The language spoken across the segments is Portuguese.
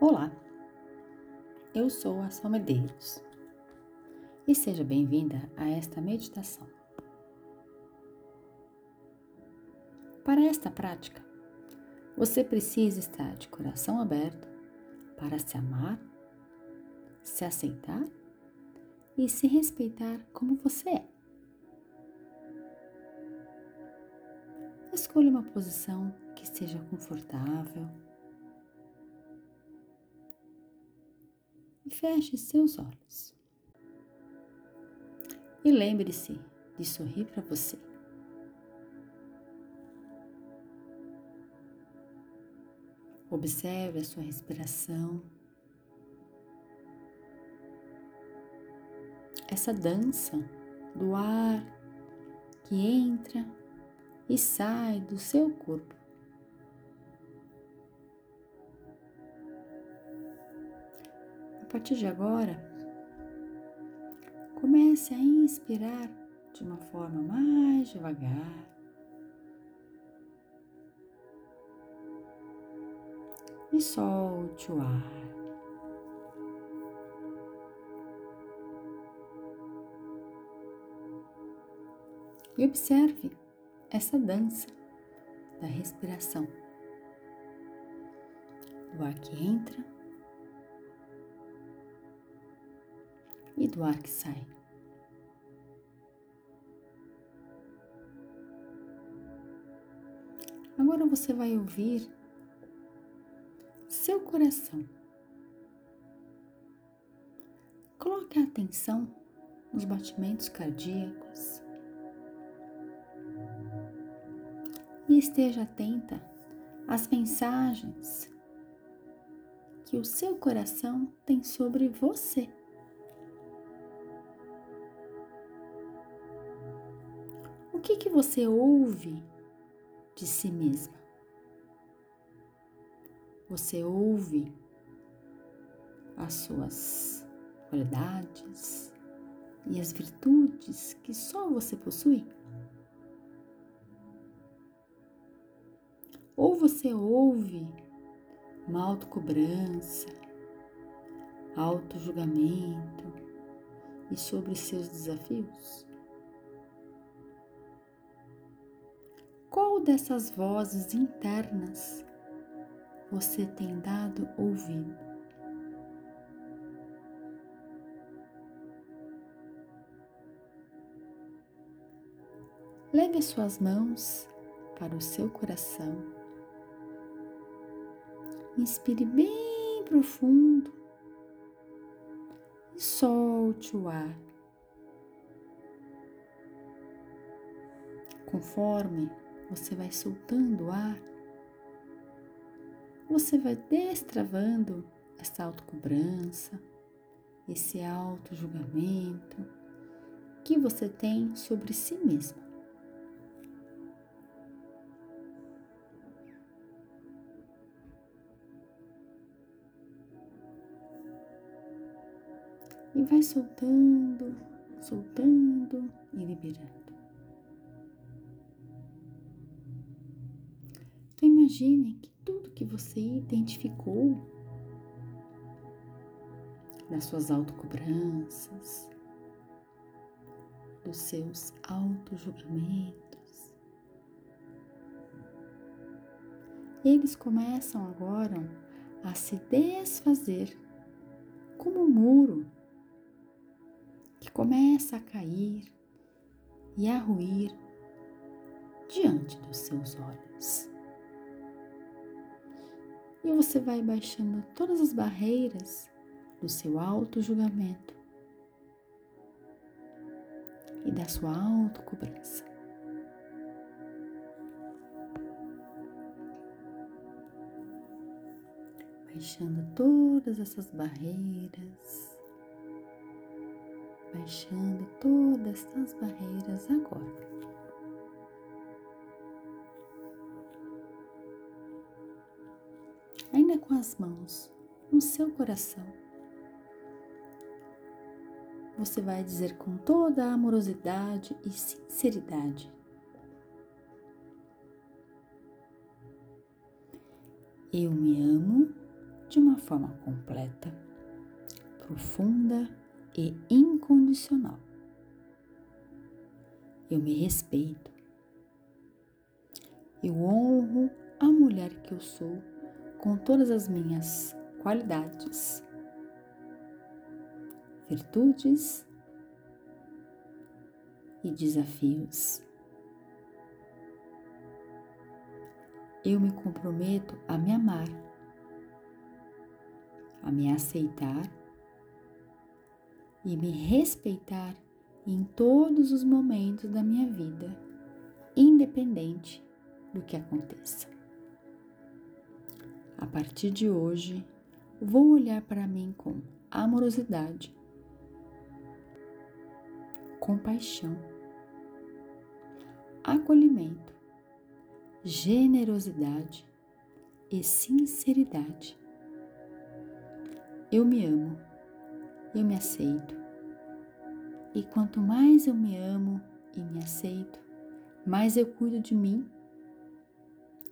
Olá, eu sou a Sal Medeiros e seja bem-vinda a esta meditação. Para esta prática, você precisa estar de coração aberto para se amar, se aceitar e se respeitar como você é. Escolha uma posição que seja confortável feche seus olhos. E lembre-se de sorrir para você. Observe a sua respiração. Essa dança do ar que entra e sai do seu corpo. Partir de agora, comece a inspirar de uma forma mais devagar. E solte o ar. E observe essa dança da respiração, do ar que entra e do ar que sai. Agora você vai ouvir seu coração. Coloque a atenção nos batimentos cardíacos e esteja atenta às mensagens que o seu coração tem sobre você. O que, que você ouve de si mesma? Você ouve as suas qualidades e as virtudes que só você possui? Ou você ouve uma autocobrança, auto-julgamento e sobre seus desafios? Qual dessas vozes internas você tem dado ouvido? Leve as suas mãos para o seu coração Inspire bem profundo e solte o ar. Conforme você vai soltando o ar, você vai destravando essa autocobrança, esse auto-julgamento que você tem sobre si mesma. e vai soltando, soltando e liberando. Imagine que tudo que você identificou das suas autocobranças, dos seus auto-julgamentos, eles começam agora a se desfazer como um muro que começa a cair e a ruir diante dos seus olhos. E você vai baixando todas as barreiras do seu auto-julgamento e da sua auto-cobrança. Baixando todas essas barreiras baixando todas as barreiras agora. Com as mãos no seu coração, você vai dizer com toda a amorosidade e sinceridade: Eu me amo de uma forma completa, profunda e incondicional. Eu me respeito. Eu honro a mulher que eu sou com todas as minhas qualidades, virtudes e desafios. Eu me comprometo a me amar, a me aceitar e me respeitar em todos os momentos da minha vida, independente do que aconteça. A partir de hoje, vou olhar para mim com amorosidade, compaixão, acolhimento, generosidade e sinceridade. Eu me amo, eu me aceito. E quanto mais eu me amo e me aceito, mais eu cuido de mim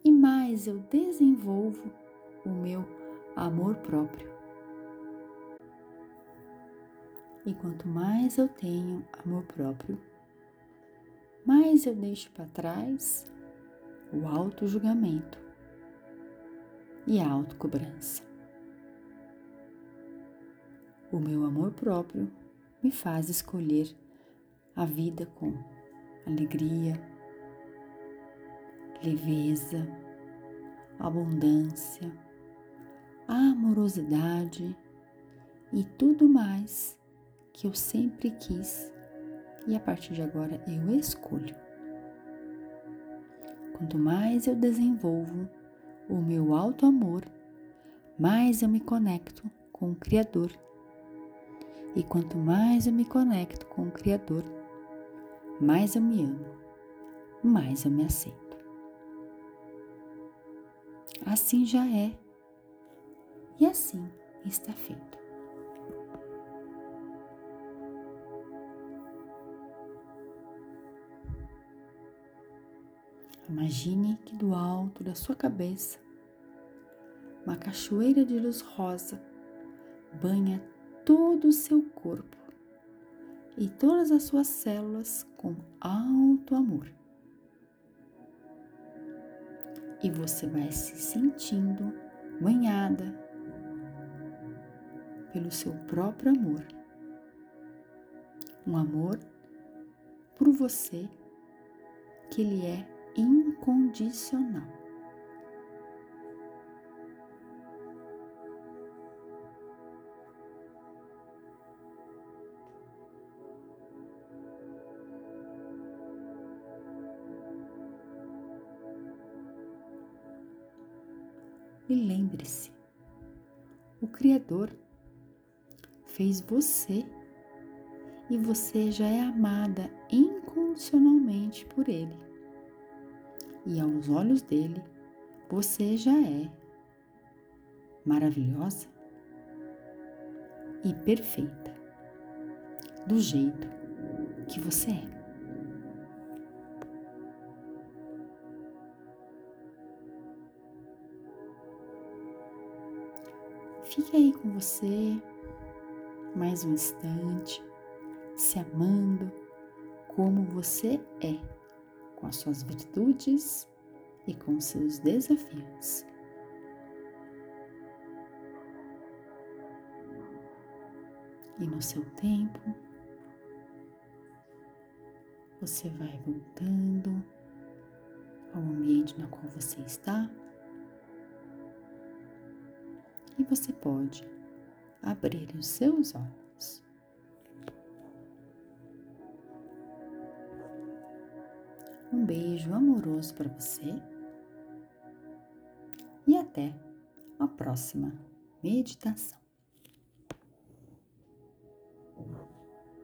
e mais eu desenvolvo o meu amor próprio. E quanto mais eu tenho amor próprio, mais eu deixo para trás o auto-julgamento e a autocobrança. O meu amor próprio me faz escolher a vida com alegria, leveza, abundância, amorosidade e tudo mais que eu sempre quis e a partir de agora eu escolho. Quanto mais eu desenvolvo o meu alto amor, mais eu me conecto com o Criador. E quanto mais eu me conecto com o Criador, mais eu me amo, mais eu me aceito. Assim já é, e assim está feito. Imagine que do alto da sua cabeça, uma cachoeira de luz rosa banha todo o seu corpo e todas as suas células com alto amor. E você vai se sentindo banhada pelo seu próprio amor. Um amor por você que ele é incondicional. E lembre-se, o Criador fez você. E você já é amada incondicionalmente por Ele. E aos olhos dele você já é maravilhosa e perfeita, do jeito que você é. Fique aí com você mais um instante, se amando como você é com as suas virtudes e com seus desafios. E no seu tempo, você vai voltando ao ambiente no qual você está e você pode abrir os seus olhos. Um beijo amoroso para você e até a próxima meditação.